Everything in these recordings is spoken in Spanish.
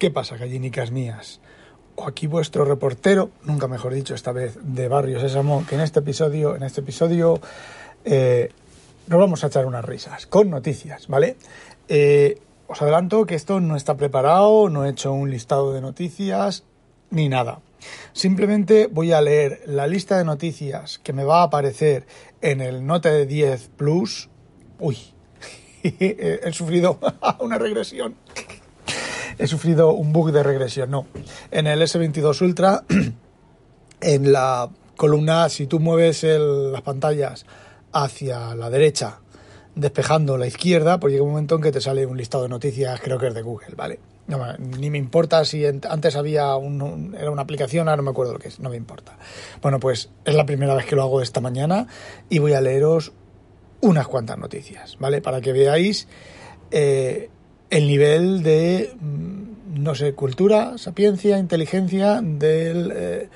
¿Qué pasa, gallinicas mías? O aquí vuestro reportero, nunca mejor dicho esta vez, de Barrio Sésamo, que en este episodio, en este episodio, eh, nos vamos a echar unas risas, con noticias, ¿vale? Eh, os adelanto que esto no está preparado, no he hecho un listado de noticias, ni nada. Simplemente voy a leer la lista de noticias que me va a aparecer en el Note de 10 Plus. Uy, he sufrido una regresión. He sufrido un bug de regresión, no. En el S22 Ultra, en la columna, si tú mueves las pantallas hacia la derecha, despejando la izquierda, pues llega un momento en que te sale un listado de noticias, creo que es de Google, ¿vale? ni me importa si antes había un, era una aplicación, ahora no me acuerdo lo que es, no me importa. Bueno, pues es la primera vez que lo hago esta mañana y voy a leeros unas cuantas noticias, ¿vale? Para que veáis eh, el nivel de, mm, no sé, cultura, sapiencia, inteligencia del eh,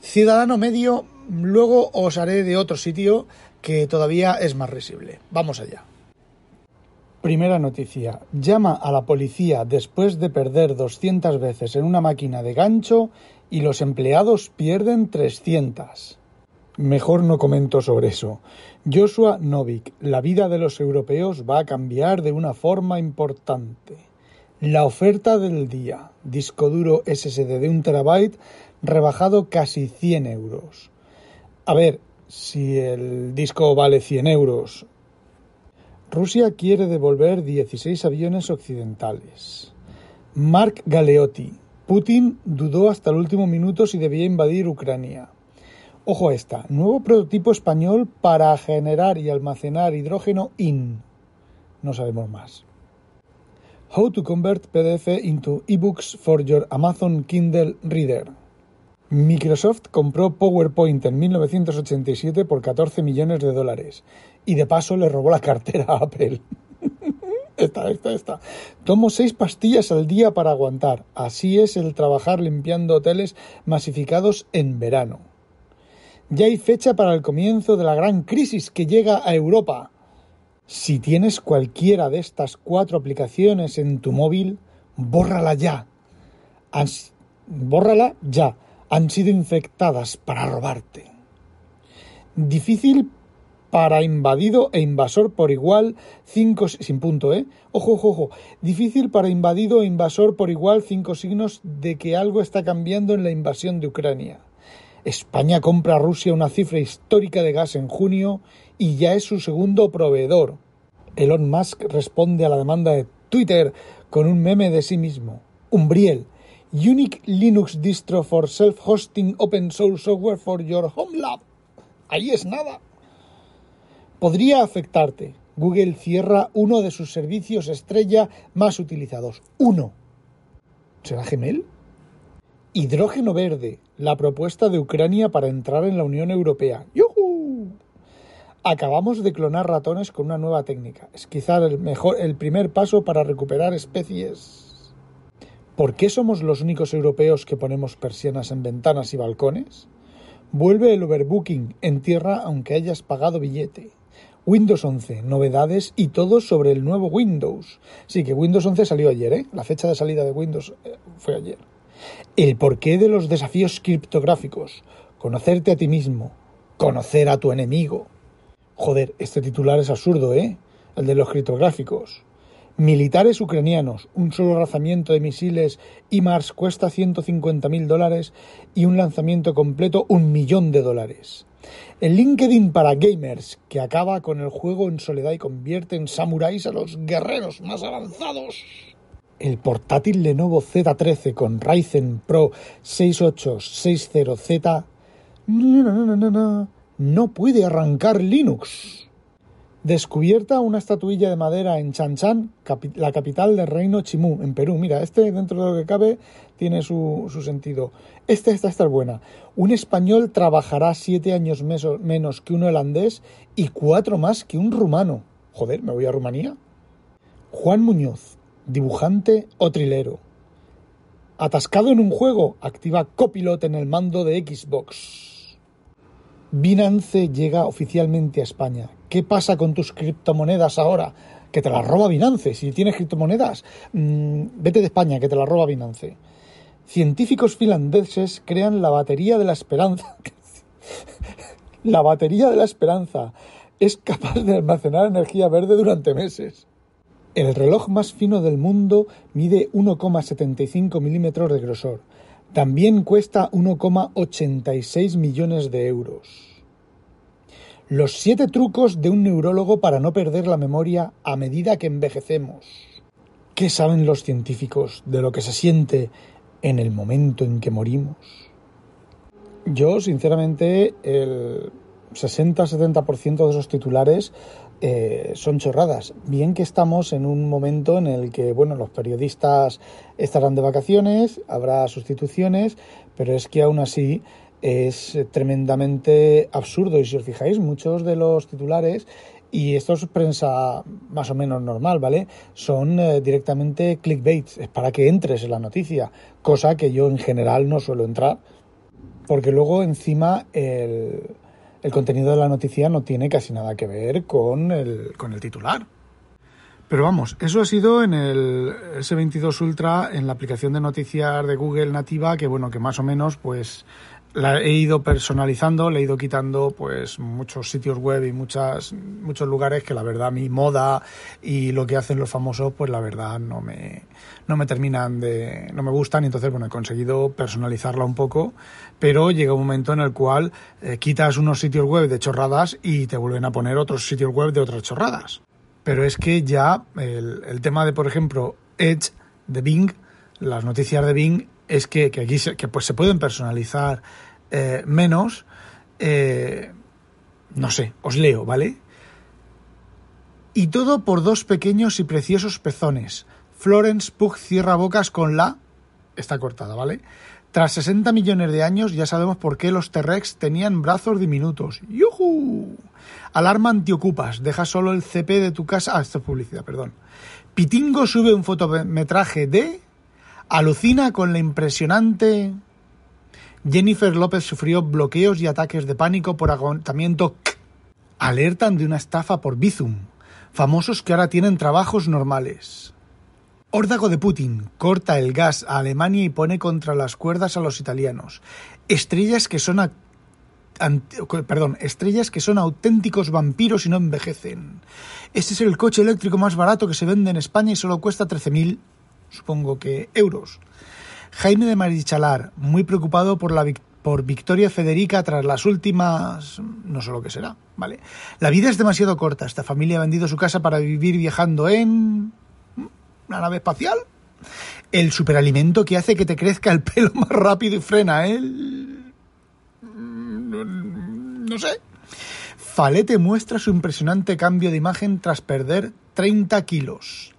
ciudadano medio. Luego os haré de otro sitio que todavía es más risible. Vamos allá. Primera noticia. Llama a la policía después de perder 200 veces en una máquina de gancho y los empleados pierden 300. Mejor no comento sobre eso. Joshua Novik, la vida de los europeos va a cambiar de una forma importante. La oferta del día. Disco duro SSD de un terabyte rebajado casi 100 euros. A ver, si el disco vale 100 euros Rusia quiere devolver 16 aviones occidentales. Mark Galeotti. Putin dudó hasta el último minuto si debía invadir Ucrania. Ojo a esta. Nuevo prototipo español para generar y almacenar hidrógeno IN. No sabemos más. How to convert PDF into ebooks for your Amazon Kindle Reader. Microsoft compró PowerPoint en 1987 por 14 millones de dólares y de paso le robó la cartera a Apple. esta, esta, esta. Tomo seis pastillas al día para aguantar. Así es el trabajar limpiando hoteles masificados en verano. Ya hay fecha para el comienzo de la gran crisis que llega a Europa. Si tienes cualquiera de estas cuatro aplicaciones en tu móvil, bórrala ya. bórrala ya han sido infectadas para robarte. Difícil para invadido e invasor por igual, cinco sin punto, ¿eh? Ojo, ojo, ojo. Difícil para invadido e invasor por igual, cinco signos de que algo está cambiando en la invasión de Ucrania. España compra a Rusia una cifra histórica de gas en junio y ya es su segundo proveedor. Elon Musk responde a la demanda de Twitter con un meme de sí mismo. Umbriel, Unique Linux Distro for Self-Hosting Open Source Software for Your Home Lab. Ahí es nada. Podría afectarte. Google cierra uno de sus servicios estrella más utilizados. Uno. ¿Será Gmail? Hidrógeno verde, la propuesta de Ucrania para entrar en la Unión Europea. ¡Yuhu! Acabamos de clonar ratones con una nueva técnica. Es quizá el, mejor, el primer paso para recuperar especies ¿Por qué somos los únicos europeos que ponemos persianas en ventanas y balcones? Vuelve el overbooking en tierra aunque hayas pagado billete. Windows 11, novedades y todo sobre el nuevo Windows. Sí, que Windows 11 salió ayer, ¿eh? La fecha de salida de Windows eh, fue ayer. El porqué de los desafíos criptográficos. Conocerte a ti mismo. Conocer a tu enemigo. Joder, este titular es absurdo, ¿eh? El de los criptográficos. Militares ucranianos, un solo lanzamiento de misiles Mars cuesta 150.000 dólares y un lanzamiento completo un millón de dólares. El LinkedIn para gamers, que acaba con el juego en soledad y convierte en samuráis a los guerreros más avanzados. El portátil Lenovo Z13 con Ryzen Pro 6860Z no puede arrancar Linux. Descubierta una estatuilla de madera en Chanchan, la capital del reino Chimú, en Perú. Mira, este dentro de lo que cabe tiene su, sentido. Este, esta, esta es buena. Un español trabajará siete años menos que un holandés y cuatro más que un rumano. Joder, ¿me voy a Rumanía? Juan Muñoz, dibujante o trilero. Atascado en un juego, activa Copilot en el mando de Xbox. Binance llega oficialmente a España. ¿Qué pasa con tus criptomonedas ahora? que te las roba Binance. Si tienes criptomonedas, mm, vete de España, que te las roba Binance. Científicos finlandeses crean la batería de la esperanza. la batería de la esperanza es capaz de almacenar energía verde durante meses. El reloj más fino del mundo mide 1,75 milímetros de grosor. También cuesta 1,86 millones de euros. Los siete trucos de un neurólogo para no perder la memoria a medida que envejecemos. ¿Qué saben los científicos de lo que se siente en el momento en que morimos? Yo, sinceramente, el 60-70% de esos titulares eh, son chorradas. Bien que estamos en un momento en el que, bueno, los periodistas estarán de vacaciones, habrá sustituciones, pero es que aún así es tremendamente absurdo. Y si os fijáis, muchos de los titulares, y esto es prensa más o menos normal, ¿vale? Son eh, directamente clickbaits, es para que entres en la noticia, cosa que yo en general no suelo entrar, porque luego encima el el contenido de la noticia no tiene casi nada que ver con el, con el titular. Pero vamos, eso ha sido en el S22 Ultra, en la aplicación de noticias de Google nativa, que bueno, que más o menos pues la he ido personalizando, le he ido quitando pues muchos sitios web y muchas, muchos lugares que la verdad mi moda y lo que hacen los famosos pues la verdad no me, no me terminan de, no me gustan y entonces bueno he conseguido personalizarla un poco pero llega un momento en el cual eh, quitas unos sitios web de chorradas y te vuelven a poner otros sitios web de otras chorradas. Pero es que ya el, el tema de por ejemplo Edge de Bing, las noticias de Bing es que, aquí se, que pues se pueden personalizar eh, menos. Eh, no sé, os leo, ¿vale? Y todo por dos pequeños y preciosos pezones. Florence Pugh cierra bocas con la... Está cortada, ¿vale? Tras 60 millones de años ya sabemos por qué los T-Rex tenían brazos diminutos. ¡Yuhu! Alarma antiocupas. Deja solo el CP de tu casa... Ah, esto es publicidad, perdón. Pitingo sube un fotometraje de... Alucina con la impresionante... Jennifer López sufrió bloqueos y ataques de pánico por agotamiento. Alertan de una estafa por Bizum. Famosos que ahora tienen trabajos normales. Órdago de Putin corta el gas a Alemania y pone contra las cuerdas a los italianos. Estrellas que son perdón, estrellas que son auténticos vampiros y no envejecen. Este es el coche eléctrico más barato que se vende en España y solo cuesta 13.000 supongo que euros. Jaime de Marichalar, muy preocupado por la por Victoria Federica tras las últimas... no sé lo que será, ¿vale? La vida es demasiado corta. Esta familia ha vendido su casa para vivir viajando en... una nave espacial. El superalimento que hace que te crezca el pelo más rápido y frena, ¿eh? No sé. Falete muestra su impresionante cambio de imagen tras perder 30 kilos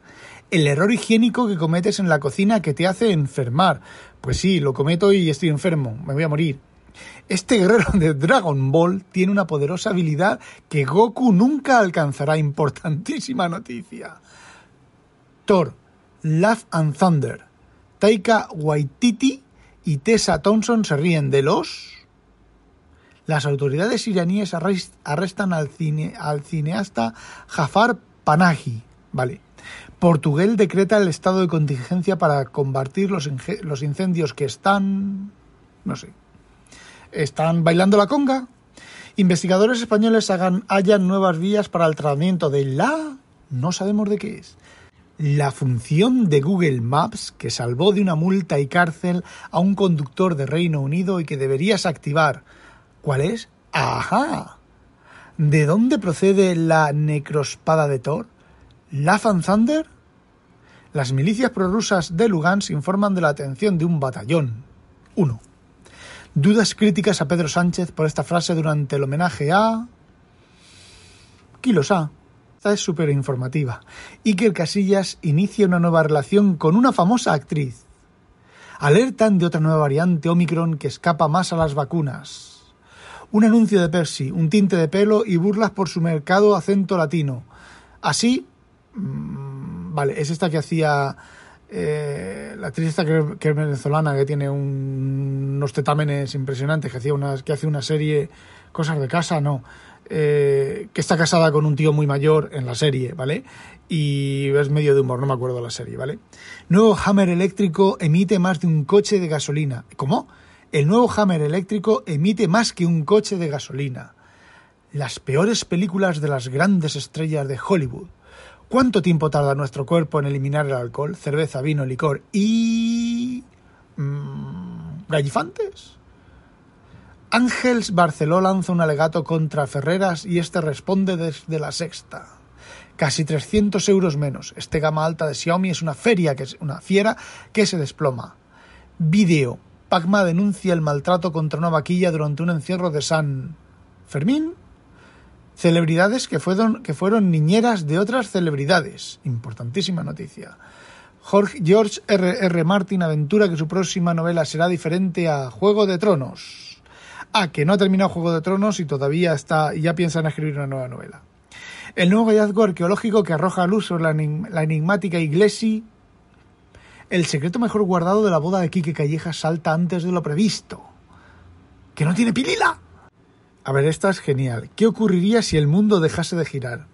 el error higiénico que cometes en la cocina que te hace enfermar. Pues sí, lo cometo y estoy enfermo, me voy a morir. Este guerrero de Dragon Ball tiene una poderosa habilidad que Goku nunca alcanzará. Importantísima noticia. Thor, Love and Thunder. Taika Waititi y Tessa Thompson se ríen de los... Las autoridades iraníes arrestan al, cine, al cineasta Jafar Panahi. Vale. Portugal decreta el estado de contingencia para combatir los, los incendios que están... no sé. ¿Están bailando la conga? Investigadores españoles hagan, hallan nuevas vías para el tratamiento de la... no sabemos de qué es. La función de Google Maps que salvó de una multa y cárcel a un conductor de Reino Unido y que deberías activar. ¿Cuál es? ¡Ajá! ¿De dónde procede la necrospada de Thor? Lafan Thunder? Las milicias prorrusas de Lugansk informan de la atención de un batallón. 1. Dudas críticas a Pedro Sánchez por esta frase durante el homenaje a... Kilos A. Esta es súper informativa. Iker Casillas inicia una nueva relación con una famosa actriz. Alertan de otra nueva variante Omicron que escapa más a las vacunas. Un anuncio de Percy, un tinte de pelo y burlas por su mercado acento latino. Así, Mm, vale, es esta que hacía eh, la actriz esta que, es venezolana, que tiene unos tetámenes impresionantes, que, hacía una, que hace una serie Cosas de casa, no. eh, que está casada con un tío muy mayor en la serie, ¿vale? Y es medio de humor, no me acuerdo de la serie, ¿vale? Nuevo Hammer eléctrico emite más de un coche de gasolina. ¿Cómo? El nuevo Hammer eléctrico emite más que un coche de gasolina. Las peores películas de las grandes estrellas de Hollywood. ¿Cuánto tiempo tarda nuestro cuerpo en eliminar el alcohol, cerveza, vino, licor y... Mmm, gallifantes? Ángels Barceló lanza un alegato contra Ferreras y este responde desde la sexta. Casi 300 euros menos. Este gama alta de Xiaomi es una feria que es una fiera que se desploma. Video. Pacma denuncia el maltrato contra una vaquilla durante un encierro de San Fermín Celebridades que fueron, niñeras de otras celebridades. Importantísima noticia. Jorge, George R. R. Martin aventura que su próxima novela será diferente a Juego de Tronos. Ah, que no ha terminado Juego de Tronos y todavía está, ya piensan escribir una nueva novela. El nuevo hallazgo arqueológico que arroja luz sobre la, la enigmática iglesia. El secreto mejor guardado de la boda de Quique Calleja salta antes de lo previsto. ¡Que no tiene pilila! A ver, esta es genial. ¿Qué ocurriría si el mundo dejase de girar?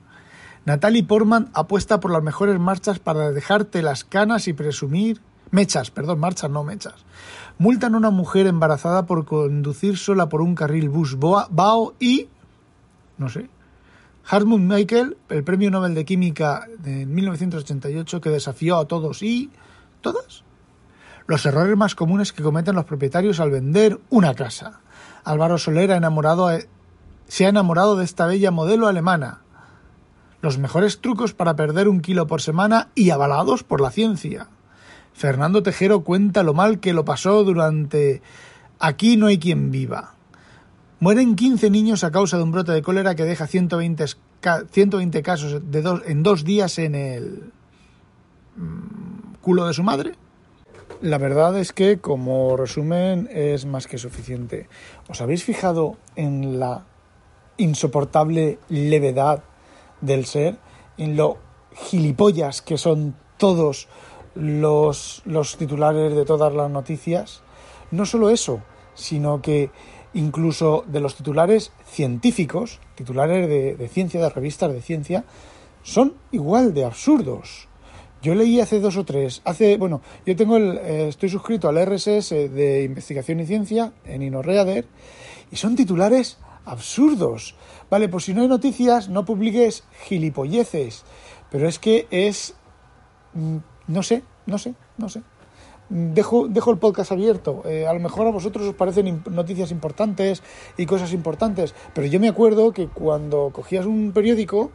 Natalie Portman apuesta por las mejores marchas para dejarte las canas y presumir. Mechas, perdón, marchas, no mechas. Multan a una mujer embarazada por conducir sola por un carril bus Bao y. No sé. Hartmut Michael, el premio Nobel de Química de 1988, que desafió a todos y. ¿Todas? Los errores más comunes que cometen los propietarios al vender una casa. Álvaro Soler ha enamorado se ha enamorado de esta bella modelo alemana. Los mejores trucos para perder un kilo por semana y avalados por la ciencia. Fernando Tejero cuenta lo mal que lo pasó durante Aquí no hay quien viva. Mueren 15 niños a causa de un brote de cólera que deja 120, 120 casos en dos días en el mm, culo de su madre. La verdad es que como resumen es más que suficiente. ¿Os habéis fijado en la insoportable levedad del ser? En lo gilipollas que son todos los, los titulares de todas las noticias. No solo eso, sino que incluso de los titulares científicos, titulares de, de ciencia, de revistas de ciencia, son igual de absurdos. Yo leí hace dos o tres, hace, bueno, yo tengo el, eh, estoy suscrito al RSS de Investigación y Ciencia en InnoReader y son titulares absurdos. Vale, pues si no hay noticias, no publiques gilipolleces. Pero es que es, mm, no sé, no sé, no sé. Dejo, dejo el podcast abierto. Eh, a lo mejor a vosotros os parecen noticias importantes y cosas importantes, pero yo me acuerdo que cuando cogías un periódico,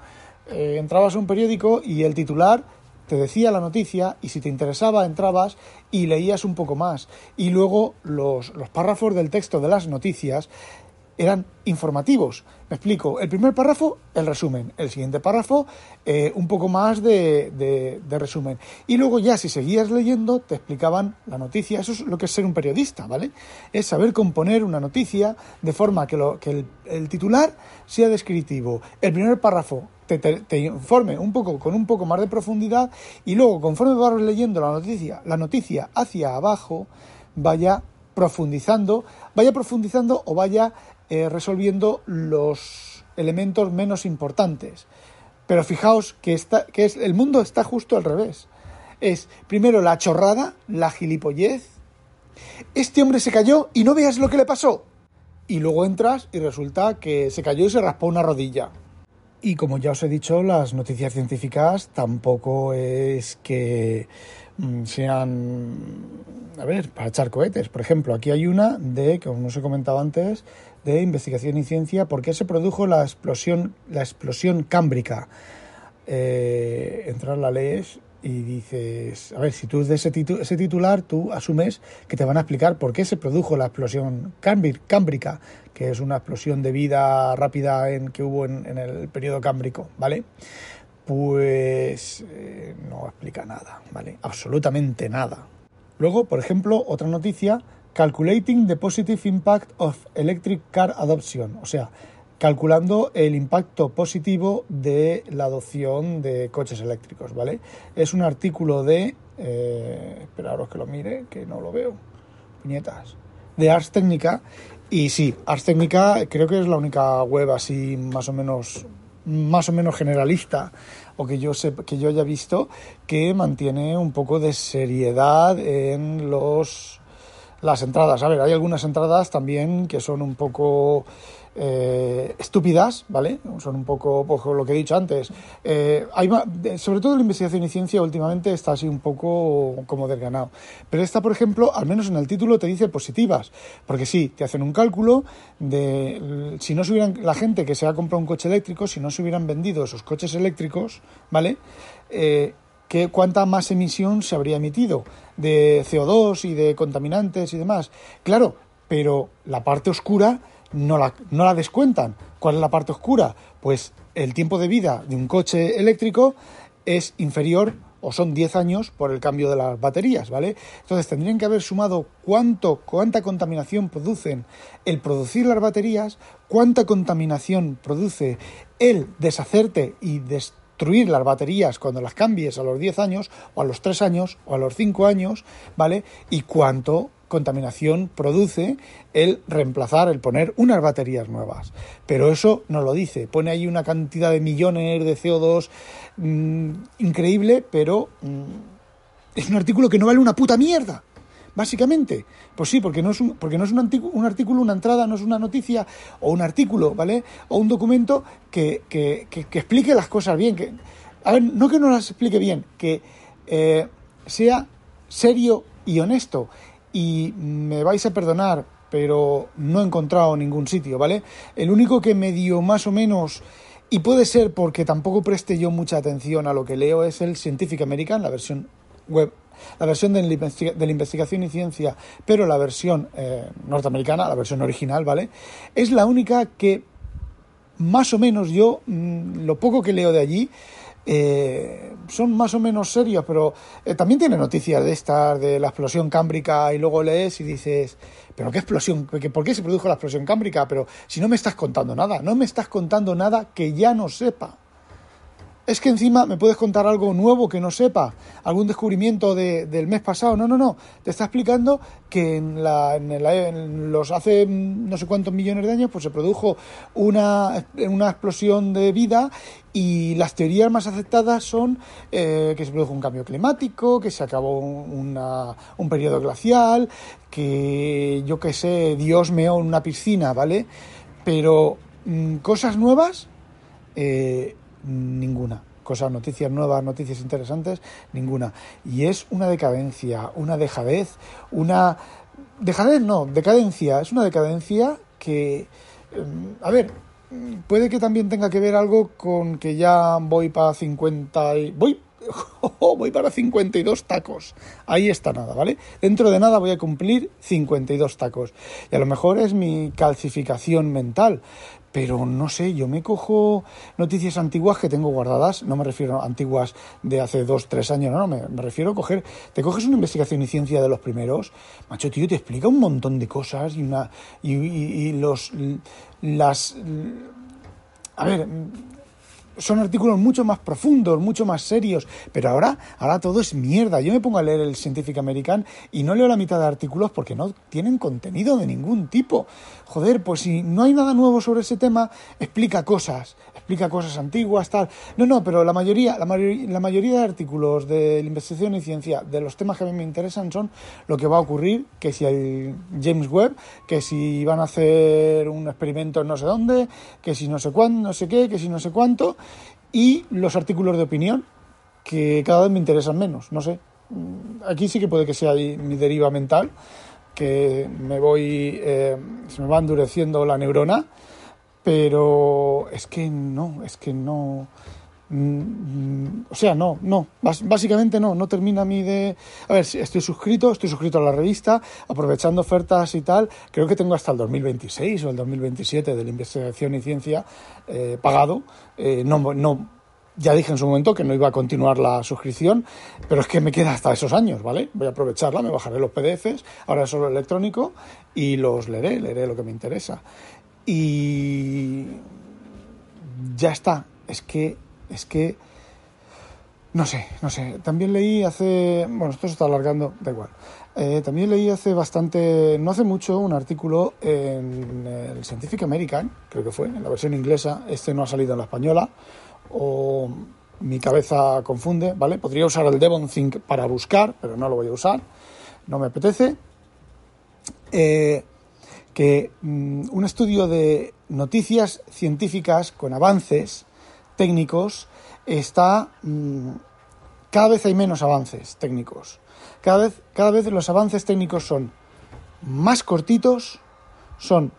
eh, entrabas a un periódico y el titular te decía la noticia y si te interesaba entrabas y leías un poco más. Y luego los, los párrafos del texto de las noticias eran informativos. Me explico. El primer párrafo, el resumen. El siguiente párrafo, eh, un poco más de, de, resumen. Y luego ya, si seguías leyendo, te explicaban la noticia. Eso es lo que es ser un periodista, ¿vale? Es saber componer una noticia de forma que, lo, que el, el titular sea descriptivo. El primer párrafo te, informe un poco con un poco más de profundidad y luego conforme vas leyendo la noticia, la noticia hacia abajo vaya profundizando, vaya profundizando o vaya eh, resolviendo los elementos menos importantes. Pero fijaos que, está, que es, el mundo está justo al revés. Es primero la chorrada, la gilipollez. Este hombre se cayó y no veas lo que le pasó. Y luego entras y resulta que se cayó y se raspó una rodilla. Y como ya os he dicho, las noticias científicas tampoco es que mm, sean, a ver, para echar cohetes. Por ejemplo, aquí hay una de, como os he comentado antes, de investigación y ciencia, por qué se produjo la explosión, la explosión cámbrica. Eh, entrar la lees y dices, a ver, si tú de ese, titular, tú asumes que te van a explicar por qué se produjo la explosión cámbrica, que es una explosión de vida rápida en, que hubo en, el periodo cámbrico, ¿vale? Pues eh, no explica nada, ¿vale? Absolutamente nada. Luego, por ejemplo, otra noticia Calculating the Positive Impact of Electric Car Adoption, o sea, calculando el impacto positivo de la adopción de coches eléctricos, ¿vale? Es un artículo de... Eh, esperaros que lo mire, que no lo veo. Puñetas. de Ars Technica. Y sí, Ars Technica creo que es la única web así más o menos más o menos generalista o que yo sé, que yo haya visto que mantiene un poco de seriedad en los las entradas. A ver, hay algunas entradas también que son un poco eh, estúpidas, ¿vale? Son un poco, pues, lo que he dicho antes. Eh, sobre todo la investigación y ciencia últimamente está así un poco como desganado. Pero esta, por ejemplo, al menos en el título te dice positivas, porque sí, te hacen un cálculo de si no se hubieran, la gente que se ha comprado un coche eléctrico, si no se hubieran vendido esos coches eléctricos, ¿vale? Eh, cuánta más emisión se habría emitido de CO2 y de contaminantes y demás. Claro, pero la parte oscura no la, no la descuentan. ¿Cuál es la parte oscura? Pues el tiempo de vida de un coche eléctrico es inferior o son 10 años por el cambio de las baterías, ¿vale? Entonces tendrían que haber sumado cuánto, cuánta contaminación producen el producir las baterías, cuánta contaminación produce el deshacerte y destruir las baterías cuando las cambies a los 10 años, o a los 3 años, o a los 5 años, ¿vale? Y cuánto contaminación produce el reemplazar, el poner unas baterías nuevas. Pero eso no lo dice. Pone ahí una cantidad de millones de CO2 mm, increíble, pero mm, es un artículo que no vale una puta mierda. Básicamente, pues sí, porque no es, un, porque no es un, un, artículo, una entrada, no es una noticia o un artículo, ¿vale? O un documento que, que, que, explique las cosas bien. Que, a ver, no que no las explique bien, que eh, sea serio y honesto y me vais a perdonar, pero no he encontrado ningún sitio, ¿vale? El único que me dio más o menos, y puede ser porque tampoco preste yo mucha atención a lo que leo, es el Scientific American, la versión web, la versión de la investigación y ciencia, pero la versión eh, norteamericana, la versión original, ¿vale? Es la única que más o menos yo, mm, lo poco que leo de allí, eh, son más o menos serios, pero eh, también tiene noticias de estas, de la explosión cámbrica, y luego lees y dices, ¿pero qué explosión? ¿Por qué se produjo la explosión cámbrica? Pero si no me estás contando nada, no me estás contando nada que ya no sepa es que encima me puedes contar algo nuevo que no sepa, algún descubrimiento de, del mes pasado. No, no, no. Te está explicando que en, la, en, los hace no sé cuántos millones de años pues se produjo una, una explosión de vida y las teorías más aceptadas son eh, que se produjo un cambio climático, que se acabó una, un periodo glacial, que yo qué sé, Dios meó en una piscina, ¿vale? Pero mm, cosas nuevas. Eh, ninguna. Cosas, noticias nuevas, noticias interesantes, ninguna. Y es una decadencia, una dejadez, una... Dejadez no, decadencia. Es una decadencia que... Em, a ver, puede que también tenga que ver algo con que ya voy para 50 y... Voy voy para 52 tacos. Ahí está nada, ¿vale? Dentro de nada voy a cumplir 52 tacos. Y a lo mejor es mi calcificación mental, pero no sé, yo me cojo noticias antiguas que tengo guardadas, no me refiero a antiguas de hace dos, tres años, no, no, me, refiero a coger, te coges una investigación y ciencia de los primeros, macho, tío, te explica un montón de cosas y una, y, los, las, a ver, son artículos mucho más profundos, mucho más serios, pero ahora, ahora todo es mierda. Yo me pongo a leer el Scientific American y no leo la mitad de artículos porque no tienen contenido de ningún tipo. Joder, pues si no hay nada nuevo sobre ese tema, explica cosas, explica cosas antiguas, tal. No, no, pero la mayoría, la, la mayoría de artículos de investigación y ciencia de los temas que a mí me interesan son lo que va a ocurrir, que si hay James Webb, que si van a hacer un experimento en no sé dónde, que si no sé cuándo, no sé qué, que si no sé cuánto y los artículos de opinión, que cada vez me interesan menos, no sé. Aquí sí que puede que sea mi deriva mental, que me voy, eh, se me va endureciendo la neurona, pero es que no, es que no, mm, o sea, no, no, básicamente no, no termina mi de... A ver, estoy suscrito, estoy suscrito a la revista, aprovechando ofertas y tal, creo que tengo hasta el 2026 o el 2027 de la investigación y ciencia eh, pagado, eh, no, no, ya dije en su momento que no iba a continuar la suscripción, pero es que me queda hasta esos años, ¿vale? Voy a aprovecharla, me bajaré los PDFs, ahora es solo electrónico, y los leeré, leeré lo que me interesa. Y ya está, es que, es que, no sé, no sé, también leí hace, bueno, esto se está alargando, da igual. Eh, también leí hace bastante, no hace mucho, un artículo en el Scientific American, creo que fue, en la versión inglesa. Este no ha salido en la española, o mi cabeza confunde, ¿vale? Podría usar el Devon Think para buscar, pero no lo voy a usar, no me apetece. Eh, que mm, un estudio de noticias científicas con avances técnicos está... Mm, cada vez hay menos avances técnicos. Cada vez, cada vez los avances técnicos son más cortitos, son...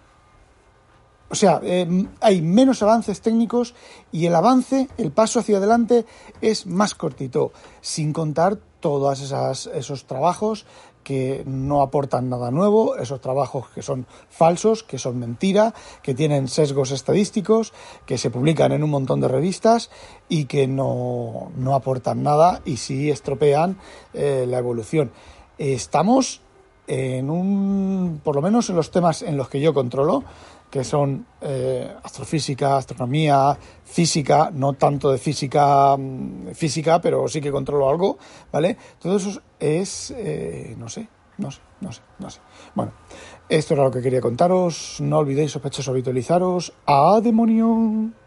O sea, eh, hay menos avances técnicos y el avance, el paso hacia adelante es más cortito, sin contar todos esos trabajos que no aportan nada nuevo, esos trabajos que son falsos, que son mentira, que tienen sesgos estadísticos, que se publican en un montón de revistas y que no, aportan nada y sí estropean eh, la evolución. Estamos en un, por lo menos en los temas en los que yo controlo, que son eh, astrofísica, astronomía, física, no tanto de física mm, física, pero sí que controlo algo, ¿vale? Todo eso es, eh, no sé, no sé, no sé, no sé. Bueno, esto era lo que quería contaros. No olvidéis, sospechosos, habitualizaros. ¡A demonio!